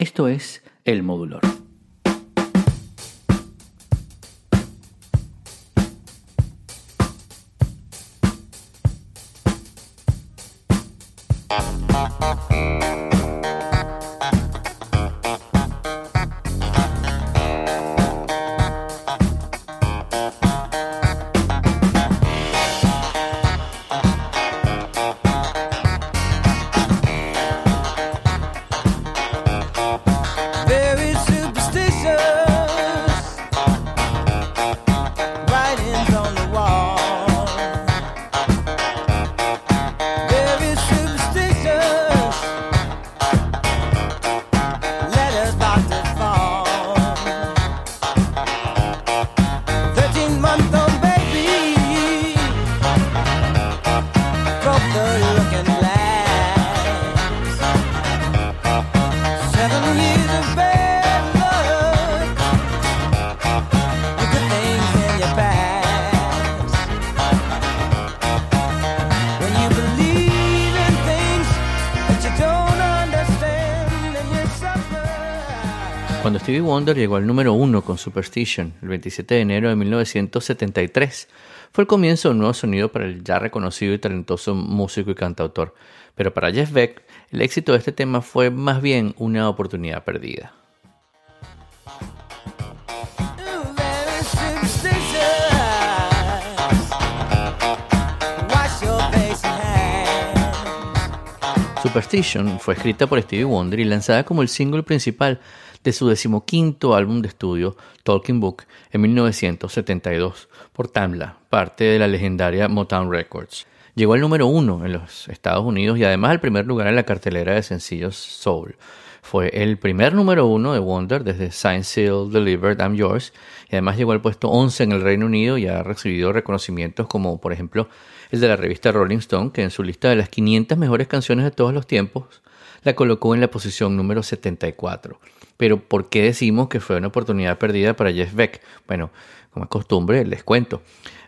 Esto es El Modulor. Stevie Wonder llegó al número uno con Superstition el 27 de enero de 1973. Fue el comienzo de un nuevo sonido para el ya reconocido y talentoso músico y cantautor. Pero para Jeff Beck, el éxito de este tema fue más bien una oportunidad perdida. Superstition fue escrita por Stevie Wonder y lanzada como el single principal de su decimoquinto álbum de estudio, Talking Book, en 1972, por Tamla, parte de la legendaria Motown Records. Llegó al número uno en los Estados Unidos y además al primer lugar en la cartelera de sencillos Soul. Fue el primer número uno de Wonder desde Sign Seal Delivered I'm Yours y además llegó al puesto 11 en el Reino Unido y ha recibido reconocimientos como por ejemplo el de la revista Rolling Stone que en su lista de las 500 mejores canciones de todos los tiempos la colocó en la posición número 74. Pero ¿por qué decimos que fue una oportunidad perdida para Jeff Beck? Bueno, como es costumbre, les cuento.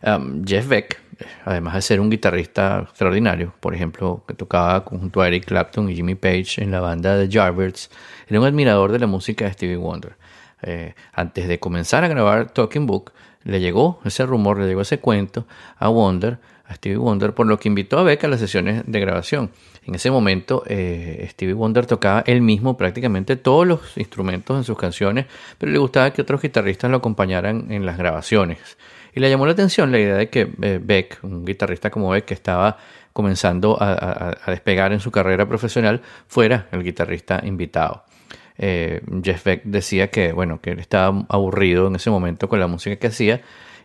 Um, Jeff Beck, además de ser un guitarrista extraordinario, por ejemplo, que tocaba junto a Eric Clapton y Jimmy Page en la banda de Jarberts, era un admirador de la música de Stevie Wonder. Eh, antes de comenzar a grabar Talking Book, le llegó ese rumor, le llegó ese cuento a Wonder a Stevie Wonder, por lo que invitó a Beck a las sesiones de grabación. En ese momento, eh, Stevie Wonder tocaba él mismo prácticamente todos los instrumentos en sus canciones, pero le gustaba que otros guitarristas lo acompañaran en las grabaciones. Y le llamó la atención la idea de que eh, Beck, un guitarrista como Beck, que estaba comenzando a, despegar en su carrera profesional, fuera el guitarrista invitado. Eh, Jeff Beck decía que, bueno, que él estaba aburrido en ese momento con la música que hacía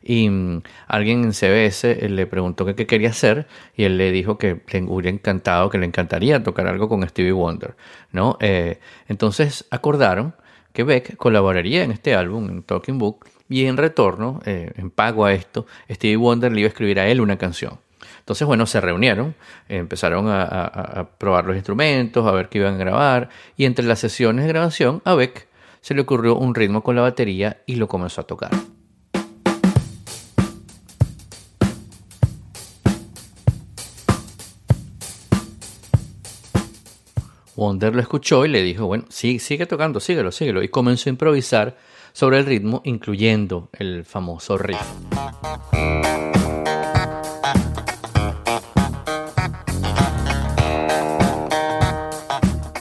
y mm, alguien en CBS eh, le preguntó qué quería hacer y él le dijo que le hubiera encantado, que le encantaría tocar algo con Stevie Wonder, ¿no? Eh, entonces acordaron que Beck colaboraría en este álbum, en Talking Book, y en retorno, eh, en pago a esto, Stevie Wonder le iba a escribir a él una canción. Entonces, bueno, se reunieron, empezaron a, a, probar los instrumentos, a ver qué iban a grabar, y entre las sesiones de grabación a Beck se le ocurrió un ritmo con la batería y lo comenzó a tocar. Wonder lo escuchó y le dijo, bueno, sigue, sigue tocando, síguelo, síguelo. Y comenzó a improvisar sobre el ritmo, incluyendo el famoso riff.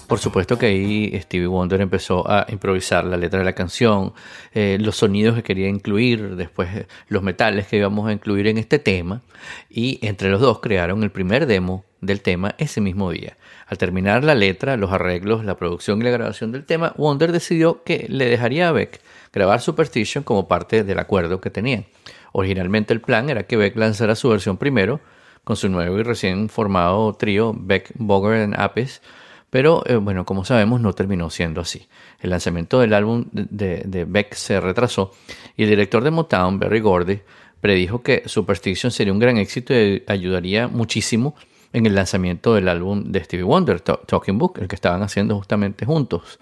Por supuesto que ahí Stevie Wonder empezó a improvisar la letra de la canción, eh, los sonidos que quería incluir, después eh, los metales que íbamos a incluir en este tema, y entre los dos crearon el primer demo del tema ese mismo día. Al terminar la letra, los arreglos, la producción y la grabación del tema, Wonder decidió que le dejaría a Beck grabar Superstition como parte del acuerdo que tenían. Originalmente el plan era que Beck lanzara su versión primero, con su nuevo y recién formado trío Beck, Boger and Apis, pero eh, bueno, como sabemos, no terminó siendo así. El lanzamiento del álbum de, Beck se retrasó y el director de Motown, Berry Gordy, predijo que Superstition sería un gran éxito y ayudaría muchísimo en el lanzamiento del álbum de Stevie Wonder, Talking Book, el que estaban haciendo justamente juntos.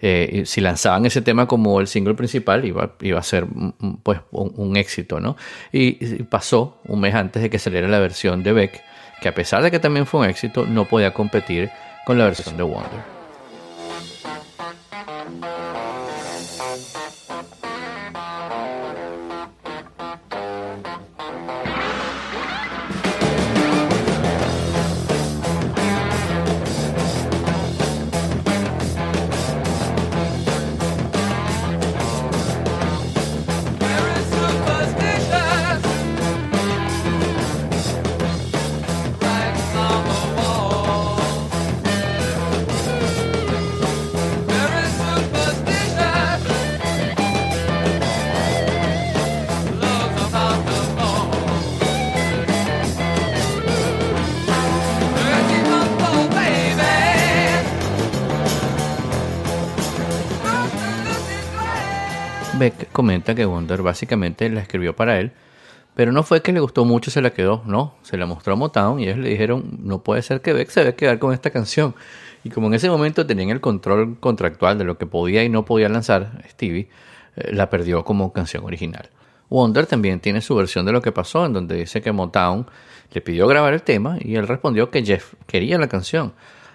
Eh, si lanzaban ese tema como el single principal, iba, iba a ser pues, un, éxito, ¿no? y, pasó un mes antes de que saliera la versión de Beck, que a pesar de que también fue un éxito, no podía competir con la versión de Wonder. Que Wonder básicamente la escribió para él, pero no fue que le gustó mucho y se la quedó, no, se la mostró a Motown y ellos le dijeron, no puede ser que Beck se vaya quedar con esta canción. Y como en ese momento tenían el control contractual de lo que podía y no podía lanzar Stevie, eh, la perdió como canción original. Wonder también tiene su versión de lo que pasó, en donde dice que Motown le pidió grabar el tema y él respondió que Jeff quería la canción.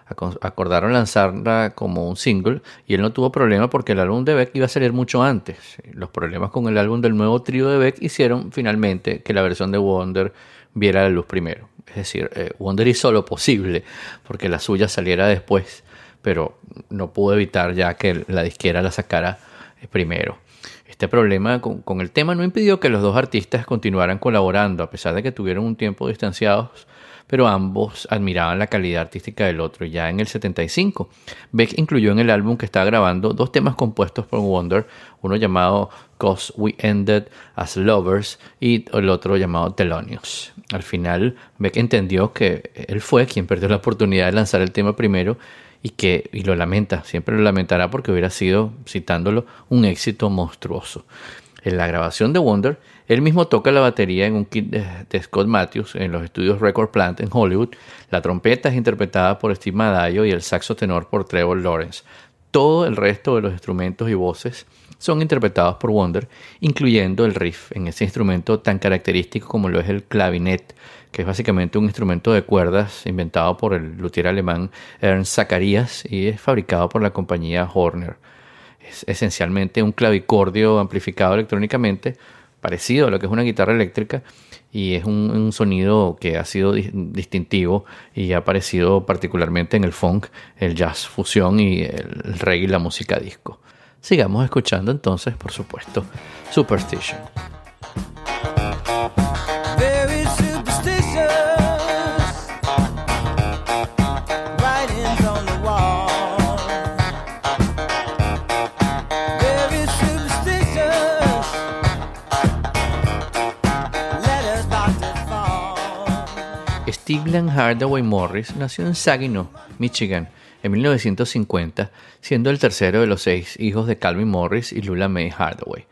Acordaron lanzarla como un single y él no tuvo problema porque el álbum de Beck iba a salir mucho antes. Los problemas con el álbum del nuevo trío de Beck hicieron finalmente que la versión de Wonder viera la luz primero. Es decir, eh, Wonder hizo lo posible porque la suya saliera después, pero no pudo evitar ya que la disquera la sacara eh, primero. Este problema con, el tema no impidió que los dos artistas continuaran colaborando, a pesar de que tuvieron un tiempo distanciados, pero ambos admiraban la calidad artística del otro. Ya en el 75, Beck incluyó en el álbum que estaba grabando dos temas compuestos por Wonder, uno llamado Cause We Ended as Lovers y el otro llamado Thelonious. Al final, Beck entendió que él fue quien perdió la oportunidad de lanzar el tema primero y que y lo lamenta, siempre lo lamentará porque hubiera sido, citándolo, un éxito monstruoso. En la grabación de Wonder, él mismo toca la batería en un kit de, Scott Matthews en los estudios Record Plant en Hollywood. La trompeta es interpretada por Steve Madayo y el saxo tenor por Trevor Lawrence. Todo el resto de los instrumentos y voces son interpretados por Wonder, incluyendo el riff en ese instrumento tan característico como lo es el clavinet, que es básicamente un instrumento de cuerdas inventado por el luthier alemán Ernst Zacharias y es fabricado por la compañía Horner. Es esencialmente un clavicordio amplificado electrónicamente, parecido a lo que es una guitarra eléctrica, y es un, sonido que ha sido distintivo y ha aparecido particularmente en el funk, el jazz fusión y el reggae y la música disco. Sigamos escuchando entonces, por supuesto, Superstition. Stiglan Hardaway Morris nació en Saginaw, Michigan, en 1950, siendo el tercero de los seis hijos de Calvin Morris y Lula May Hardaway.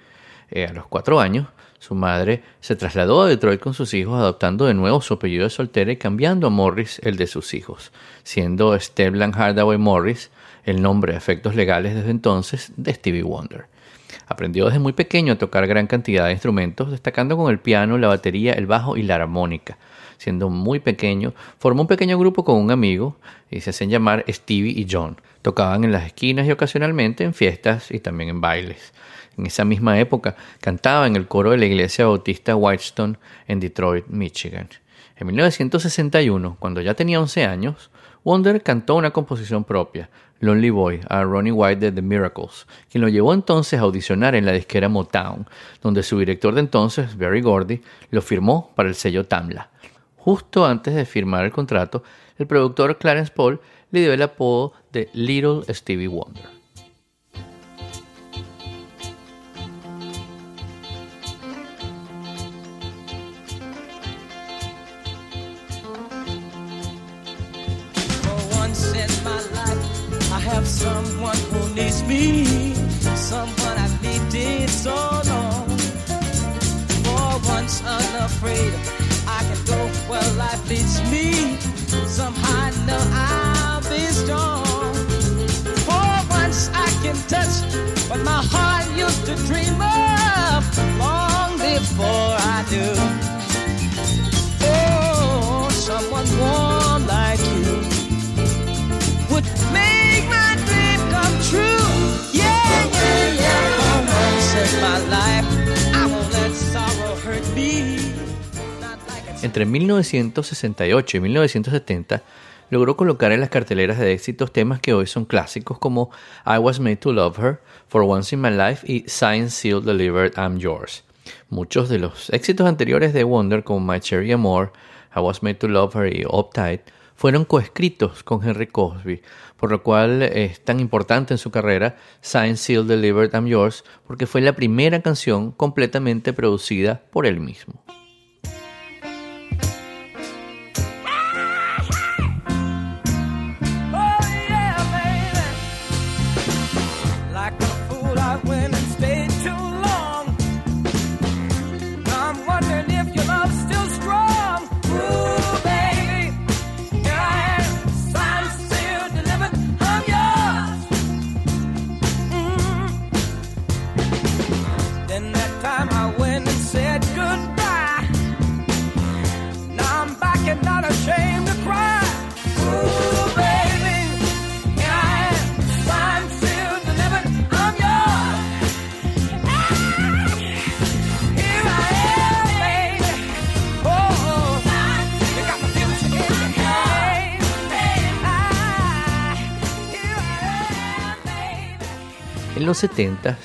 Eh, a los cuatro años, su madre se trasladó a Detroit con sus hijos, adoptando de nuevo su apellido de soltera y cambiando a Morris el de sus hijos, siendo Steblan Hardaway Morris el nombre a efectos legales desde entonces de Stevie Wonder. Aprendió desde muy pequeño a tocar gran cantidad de instrumentos, destacando con el piano, la batería, el bajo y la armónica siendo muy pequeño, formó un pequeño grupo con un amigo y se hacen llamar Stevie y John. Tocaban en las esquinas y ocasionalmente en fiestas y también en bailes. En esa misma época cantaba en el coro de la iglesia bautista Whitestone en Detroit, Michigan. En 1961, cuando ya tenía 11 años, Wonder cantó una composición propia, Lonely Boy, a Ronnie White de The Miracles, quien lo llevó entonces a audicionar en la disquera Motown, donde su director de entonces, Barry Gordy, lo firmó para el sello Tamla. Justo antes de firmar el contrato, el productor Clarence Paul le dio el apodo de Little Stevie Wonder. someone. For once can go where life leads me. Somehow I know I'll be strong. For once I can touch what my heart used to dream of long before I do. Oh, someone warm like you would make my dream come true. Yeah, yeah, yeah. For once in my life, Entre 1968 y 1970 logró colocar en las carteleras de éxitos temas que hoy son clásicos como I Was Made to Love Her, For Once in My Life y Sign Seal Delivered I'm Yours. Muchos de los éxitos anteriores de Wonder como My Cherry Amor, I Was Made to Love Her y Uptight fueron coescritos con Henry Cosby, por lo cual es tan importante en su carrera Sign Seal Delivered I'm Yours porque fue la primera canción completamente producida por él mismo. 70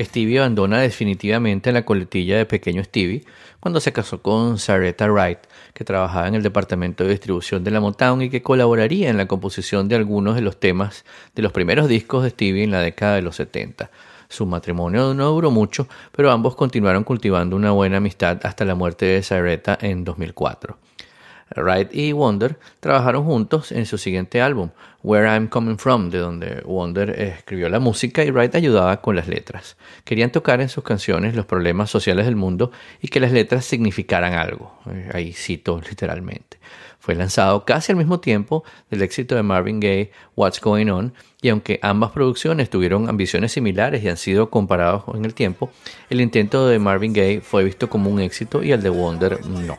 Stevie abandona definitivamente la coletilla de Pequeño Stevie cuando se casó con Saretta Wright, que trabajaba en el departamento de distribución de la Motown y que colaboraría en la composición de algunos de los temas de los primeros discos de Stevie en la década de los 70. Su matrimonio no duró mucho, pero ambos continuaron cultivando una buena amistad hasta la muerte de Saretta en 2004. Wright y Wonder trabajaron juntos en su siguiente álbum, Where I'm Coming From, de donde Wonder escribió la música y Wright ayudaba con las letras. Querían tocar en sus canciones los problemas sociales del mundo y que las letras significaran algo. Eh, ahí cito literalmente. Fue lanzado casi al mismo tiempo del éxito de Marvin Gaye, What's Going On, y aunque ambas producciones tuvieron ambiciones similares y han sido comparados en el tiempo, el intento de Marvin Gaye fue visto como un éxito y el de Wonder no.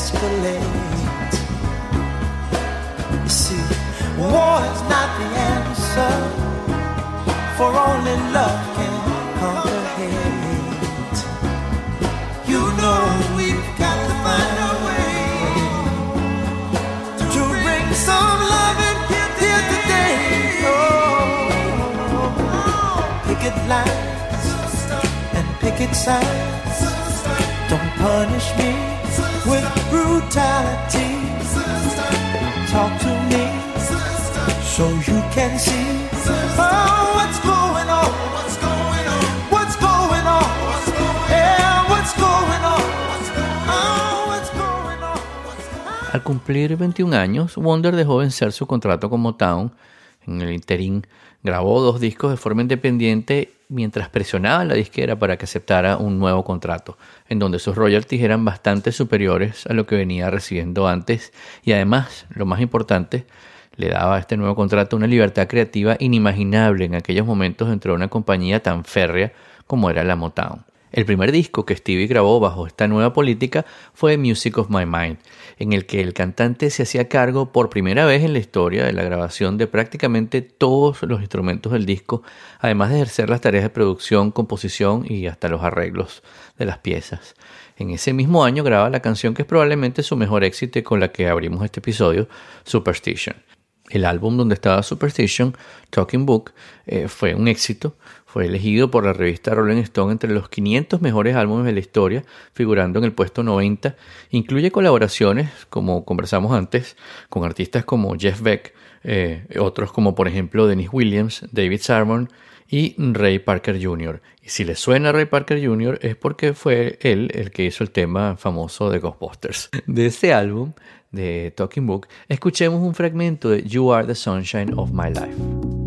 escalate. You see, war is not the answer, for only love can conquer hate. You know we've got to find a way to bring some loving here today. Oh, picket lines and picket signs. Don't punish me with brutality. Talk to me so you can see oh, on? Oh, what's going on? Al cumplir 21 años, Wonder dejó vencer su contrato con Motown. En el interín grabó dos discos de forma independiente mientras presionaba a la disquera para que aceptara un nuevo contrato, en donde sus royalties eran bastante superiores a lo que venía recibiendo antes y además, lo más importante, le daba a este nuevo contrato una libertad creativa inimaginable en aquellos momentos dentro de una compañía tan férrea como era la Motown. El primer disco que Stevie grabó bajo esta nueva política fue Music of My Mind, en el que el cantante se hacía cargo por primera vez en la historia de la grabación de prácticamente todos los instrumentos del disco, además de ejercer las tareas de producción, composición y hasta los arreglos de las piezas. En ese mismo año graba la canción que es probablemente su mejor éxito con la que abrimos este episodio, Superstition. El álbum donde estaba Superstition, Talking Book, eh, fue un éxito. Fue elegido por la revista Rolling Stone entre los 500 mejores álbumes de la historia, figurando en el puesto 90. Incluye colaboraciones, como conversamos antes, con artistas como Jeff Beck, eh, otros como por ejemplo Dennis Williams, David Sarmon y Ray Parker Jr. Y si le suena Ray Parker Jr. es porque fue él el que hizo el tema famoso de Ghostbusters. De ese álbum, de Talking Book, escuchemos un fragmento de You Are the Sunshine of My Life.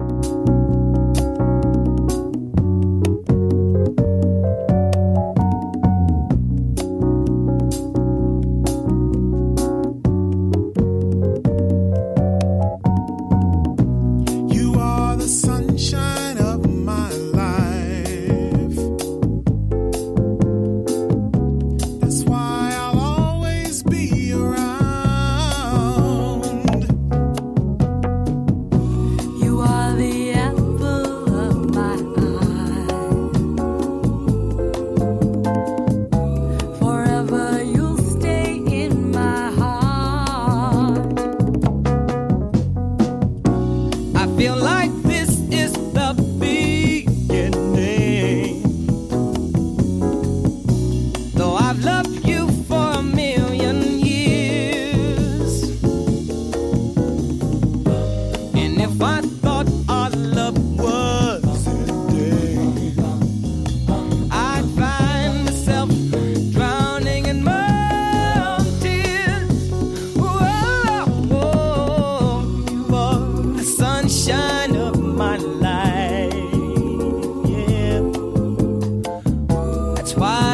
twice.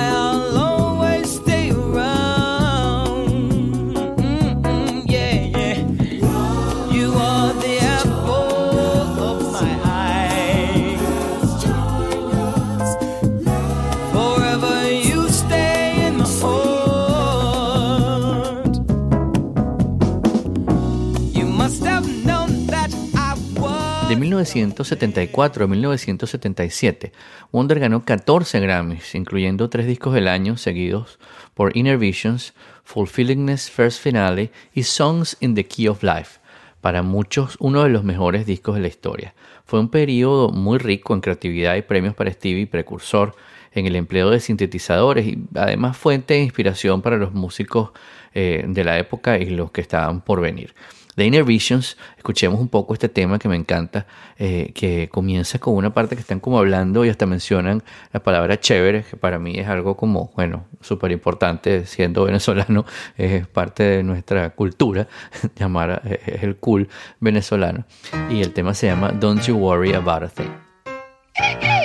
1974 a 1977, Wonder ganó 14 Grammys, incluyendo tres discos del año seguidos por Inner Visions, Fulfillingness First Finale y Songs in the Key of Life, para muchos uno de los mejores discos de la historia. Fue un periodo muy rico en creatividad y premios para Stevie, precursor en el empleo de sintetizadores y además fuente de inspiración para los músicos eh, de la época y los que estaban por venir. The Inner Visions, escuchemos un poco este tema que me encanta, eh, que comienza con una parte que están como hablando y hasta mencionan la palabra chévere, que para mí es algo como, bueno, súper importante, siendo venezolano, es parte de nuestra cultura, llamar eh, el cool venezolano. Y el tema se llama Don't You Worry About a Thing.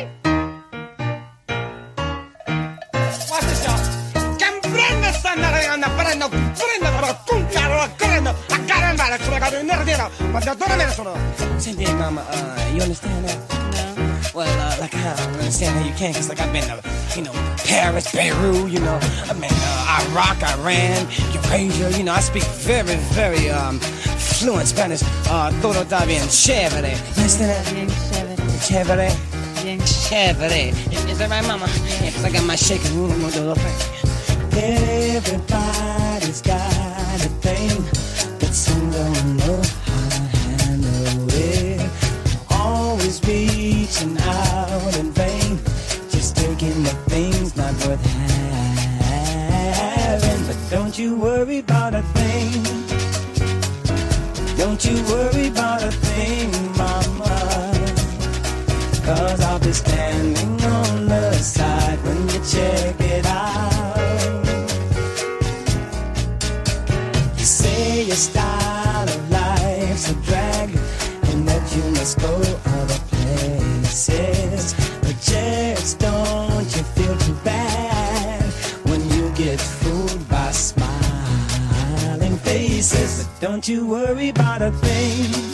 Nerdino, ma da dove me ne sono? Senti, mama, uh, you understand that? No. Well, uh, like, I don't understand how you can, cause like I've been to, you know, Paris, Beirut, you know, I've been uh, Iraq, Iran, Eurasia, you know, I speak very, very, um, fluent Spanish, uh, todo está bien chévere. You understand that? Bien chévere. Chévere. Bien Chévere. Is that right, mama? Yeah, cause I got my shaking room, I'm gonna do the thing. Everybody's got a thing, but some don't know reaching out in vain, just taking the things not worth having. But don't you worry about a thing. Don't you worry about a thing, mama. Cause I'll be standing on the side when you check it out. You say your style don't you worry about a thing.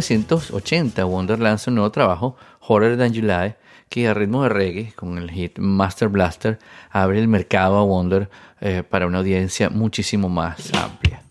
1980, Wonder lanza un nuevo trabajo, Hotter Than July, que a ritmo de reggae, con el hit Master Blaster, abre el mercado a Wonder eh, para una audiencia muchísimo más amplia.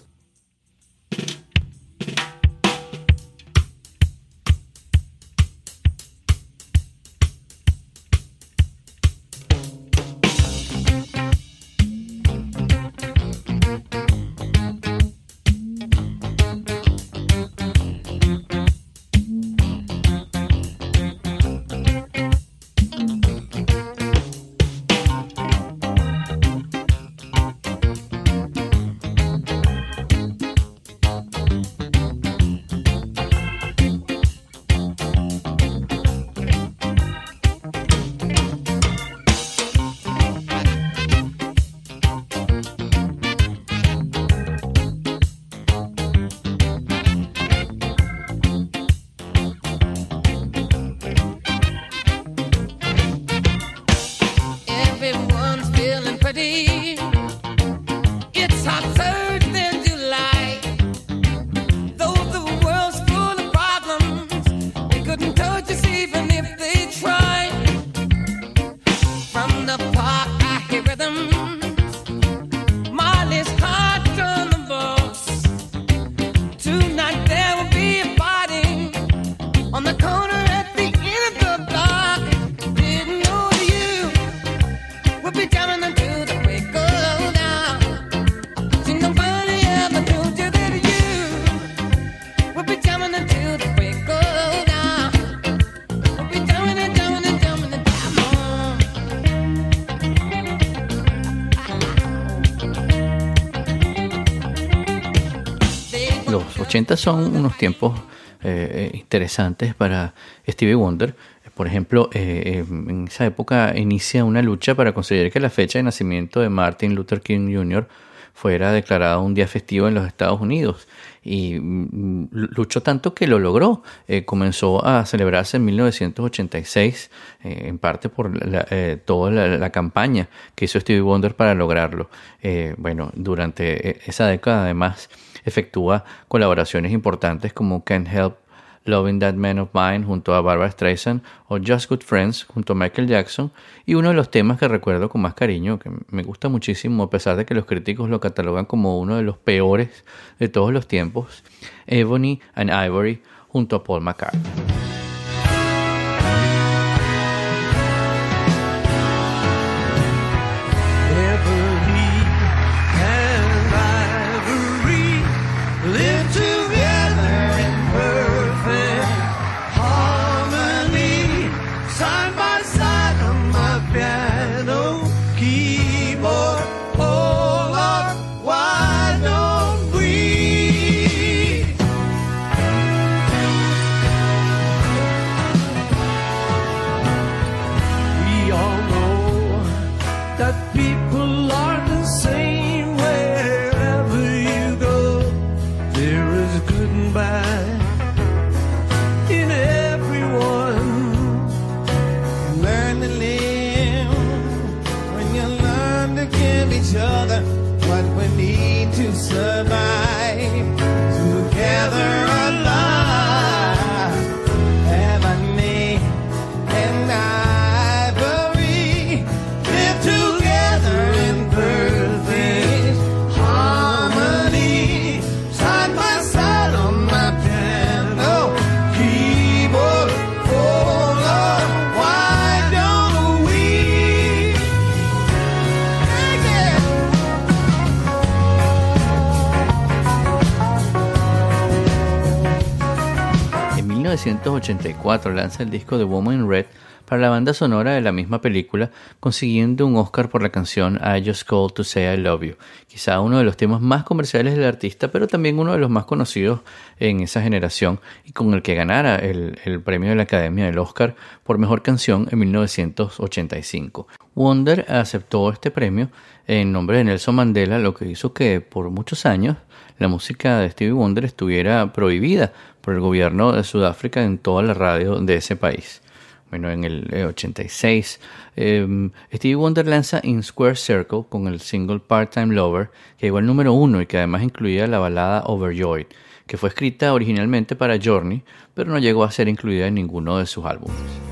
80 son unos tiempos eh, eh, interesantes para Stevie Wonder Por ejemplo, eh, en esa época inicia una lucha para conseguir que la fecha de nacimiento de Martin Luther King Jr. fuera declarada un día festivo en los Estados Unidos. Y mm, luchó tanto que lo logró. Comenzó a celebrarse en 1986, eh, en parte por la- toda la, la campaña que hizo Stevie Wonder para lograrlo. Bueno, durante esa década además efectúa colaboraciones importantes como Can't Help Loving That Man of Mine junto a Barbara Streisand o Just Good Friends junto a Michael Jackson y uno de los temas que recuerdo con más cariño, que me gusta muchísimo a pesar de que los críticos lo catalogan como uno de los peores de todos los tiempos, Ebony and Ivory junto a Paul McCartney. 1984 lanza el disco The Woman in Red para la banda sonora de la misma película, consiguiendo un Oscar por la canción I Just Called to Say I Love You, quizá uno de los temas más comerciales del artista, pero también uno de los más conocidos en esa generación y con el que ganara el, el premio de la Academia del Oscar por Mejor Canción en 1985. Wonder aceptó este premio en nombre de Nelson Mandela, lo que hizo que por muchos años la música de Stevie Wonder estuviera prohibida por el gobierno de Sudáfrica en toda la radio de ese país. Bueno, en el eh, 86, eh, Stevie Wonder lanza In Square Circle con el single Part-Time Lover, que llegó al número uno y que además incluía la balada Overjoyed, que fue escrita originalmente para Journey, pero no llegó a ser incluida en ninguno de sus álbumes.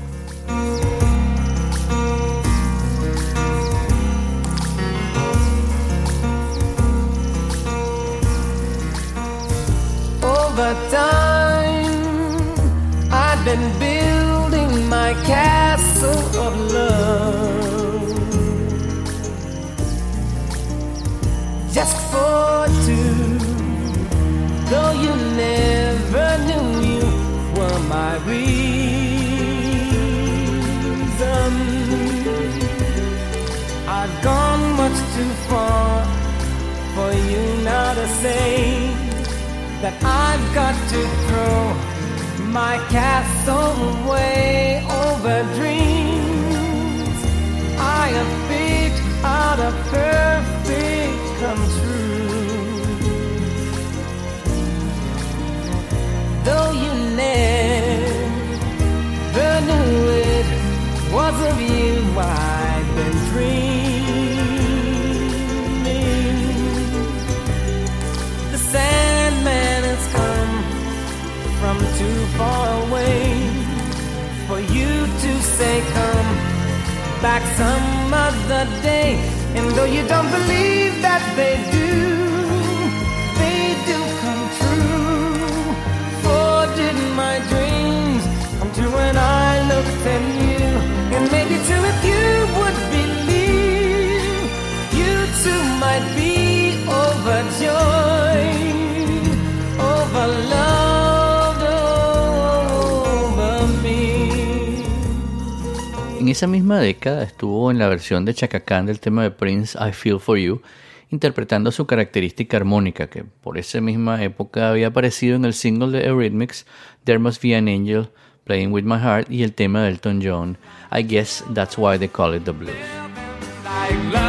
I've got to throw my castle away over dreams. I have picked out a perfect come true. Though you never knew it was of you I've esa misma década estuvo en la versión de Chaka Khan del tema de Prince I Feel For You, interpretando su característica armónica que por esa misma época había aparecido en el single de Eurythmics There Must Be an Angel Playing with My Heart, y el tema de Elton John, I Guess That's Why They Call It the Blues.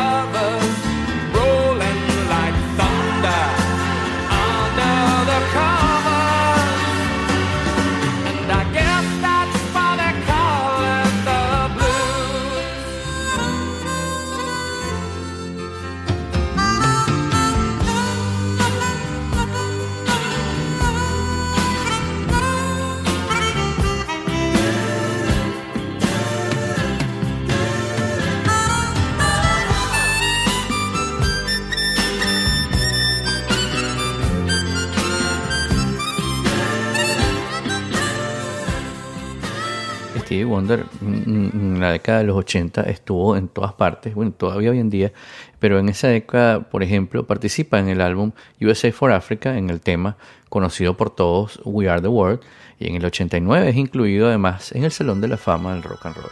Wonder mm, en la década de los 80 estuvo en todas partes, bueno, todavía hoy en día, pero en esa década, por ejemplo, participa en el álbum USA for Africa, en el tema conocido por todos, We Are the World, y en el 89 es incluido además en el Salón de la Fama del Rock and Roll.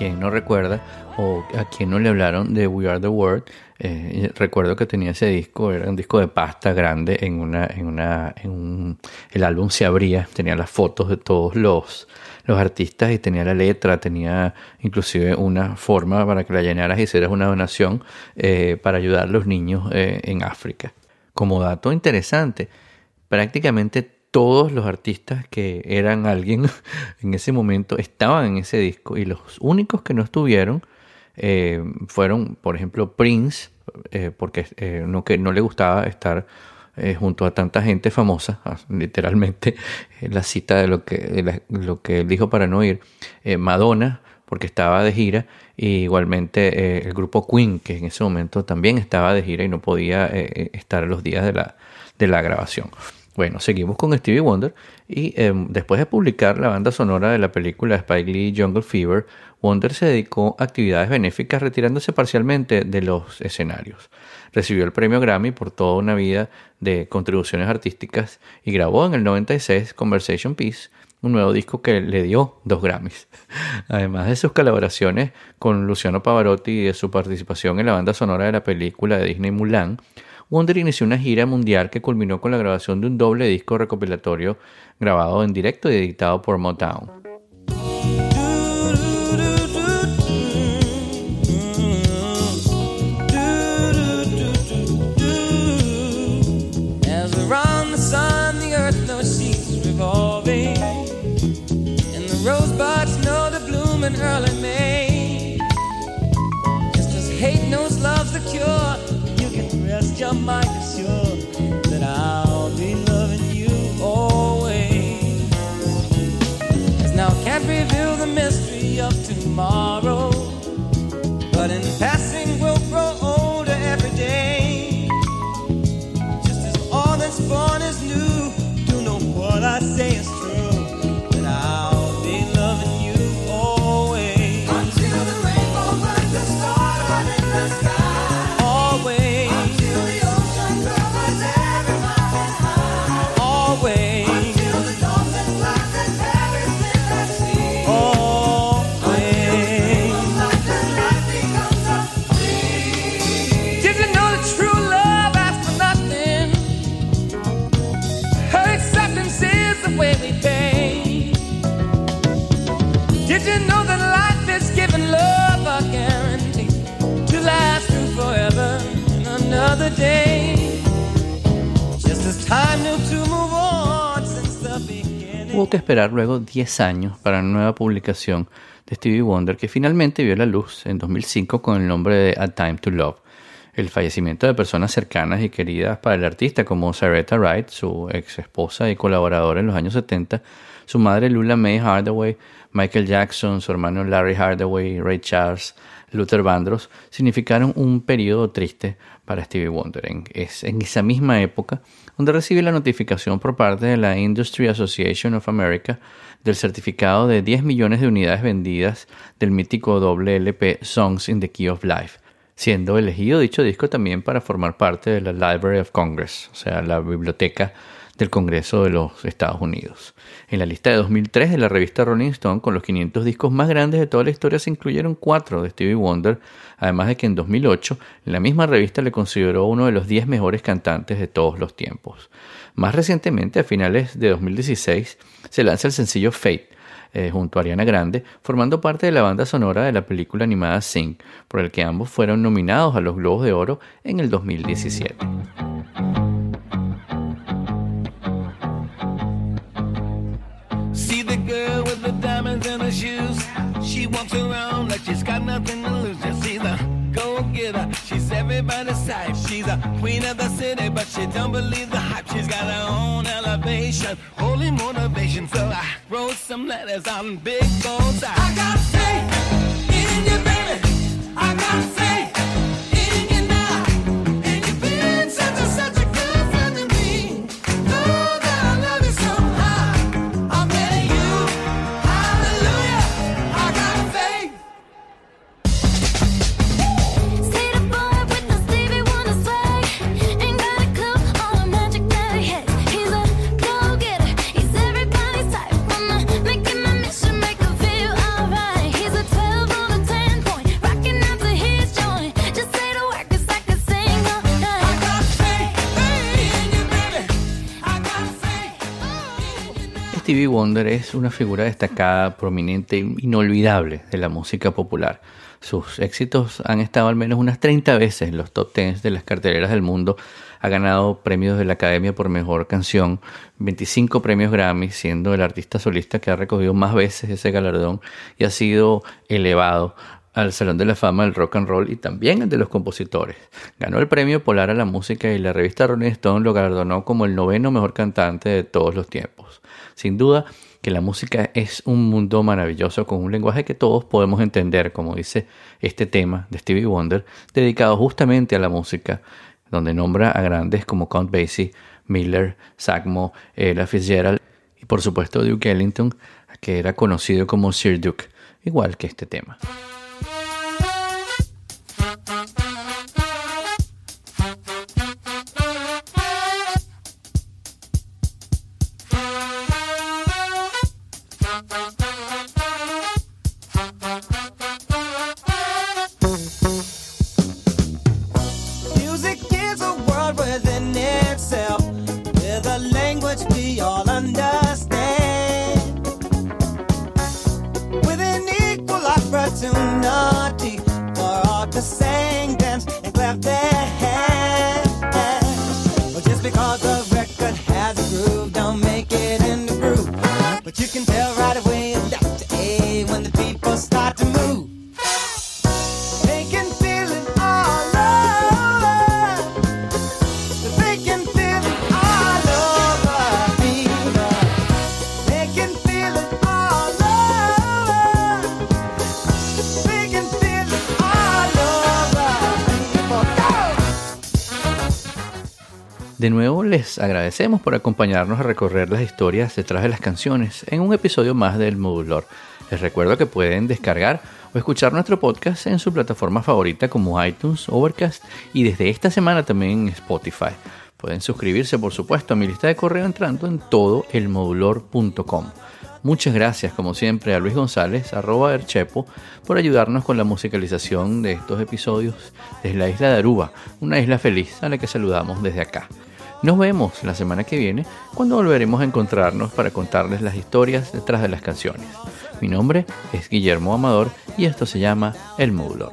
Quien no recuerda o a quien no le hablaron de We Are the World, eh, recuerdo que tenía ese disco, era un disco de pasta grande en una, en una, en un, el álbum se abría, tenía las fotos de todos los, los artistas y tenía la letra, tenía inclusive una forma para que la llenaras y hicieras una donación eh, para ayudar a los niños eh, en África. Como dato interesante, prácticamente todos los artistas que eran alguien en ese momento estaban en ese disco y los únicos que no estuvieron eh, fueron, por ejemplo, Prince, eh, porque eh, no, que no le gustaba estar eh, junto a tanta gente famosa, literalmente la cita de lo que, lo que él dijo para no ir, Madonna, porque estaba de gira, y igualmente el grupo Queen, que en ese momento también estaba de gira y no podía estar los días de la, de la grabación. Bueno, seguimos con Stevie Wonder y eh, después de publicar la banda sonora de la película Spike Lee Jungle Fever, Wonder se dedicó a actividades benéficas retirándose parcialmente de los escenarios. Recibió el premio Grammy por toda una vida de contribuciones artísticas y grabó en el 96 Conversation Piece, un nuevo disco que le dio dos Grammys. Además de sus colaboraciones con Luciano Pavarotti y de su participación en la banda sonora de la película de Disney Mulan, Wonder inició una gira mundial que culminó con la grabación de un doble disco recopilatorio grabado en directo y editado por Motown. Rest your assured that I'll be loving you always. As now can't reveal the mystery of tomorrow. Tuvo que esperar luego 10 años para una nueva publicación de Stevie Wonder que finalmente vio la luz en 2005 con el nombre de A Time to Love. El fallecimiento de personas cercanas y queridas para el artista como Saretta Wright, su ex esposa y colaboradora en los años 70, su madre Lula May Hardaway, Michael Jackson, su hermano Larry Hardaway, Ray Charles, Luther Vandross, significaron un periodo triste para Stevie Wonder. Es en esa misma época donde recibe la notificación por parte de la Industry Association of America del certificado de 10 millones de unidades vendidas del mítico doble LP Songs in the Key of Life, siendo elegido dicho disco también para formar parte de la Library of Congress, o sea, la biblioteca del Congreso de los Estados Unidos. En la lista de 2003 de la revista Rolling Stone, con los 500 discos más grandes de toda la historia, se incluyeron cuatro de Stevie Wonder, además de que en 2008 la misma revista le consideró uno de los 10 mejores cantantes de todos los tiempos. Más recientemente, a finales de 2016, se lanza el sencillo Fate, eh, junto a Ariana Grande, formando parte de la banda sonora de la película animada Sing, por el que ambos fueron nominados a los Globos de Oro en el 2017. Walks around like she's got nothing to lose. Just see the go getter. She's everybody's type. She's a queen of the city, but she don't believe the hype. She's got her own elevation, holy motivation. So I wrote some letters on big. I, I got faith in you, baby. I got faith Wonder es una figura destacada, prominente e inolvidable de la música popular. Sus éxitos han estado al menos unas 30 veces en los top 10 de las carteleras del mundo. Ha ganado premios de la Academia por Mejor Canción, 25 premios Grammy, siendo el artista solista que ha recogido más veces ese galardón y ha sido elevado al Salón de la Fama del Rock and Roll y también el de los compositores. Ganó el premio Polar a la Música y la revista Rolling Stone lo galardonó como el noveno mejor cantante de todos los tiempos. Sin duda que la música es un mundo maravilloso con un lenguaje que todos podemos entender, como dice este tema de Stevie Wonder, dedicado justamente a la música, donde nombra a grandes como Count Basie, Miller, Sagmo, Ella Fitzgerald y por supuesto Duke Ellington, que era conocido como Sir Duke, igual que este tema. De nuevo les agradecemos por acompañarnos a recorrer las historias detrás de las canciones en un episodio más del Modulor. Les recuerdo que pueden descargar o escuchar nuestro podcast en su plataforma favorita como iTunes, Overcast y desde esta semana también en Spotify. Pueden suscribirse por supuesto a mi lista de correo entrando en todoelmodulor.com. Muchas gracias, como siempre, a Luis González, arroba Erchepo, por ayudarnos con la musicalización de estos episodios desde la isla de Aruba, una isla feliz a la que saludamos desde acá. Nos vemos la semana que viene cuando volveremos a encontrarnos para contarles las historias detrás de las canciones. Mi nombre es Guillermo Amador y esto se llama El Modulor.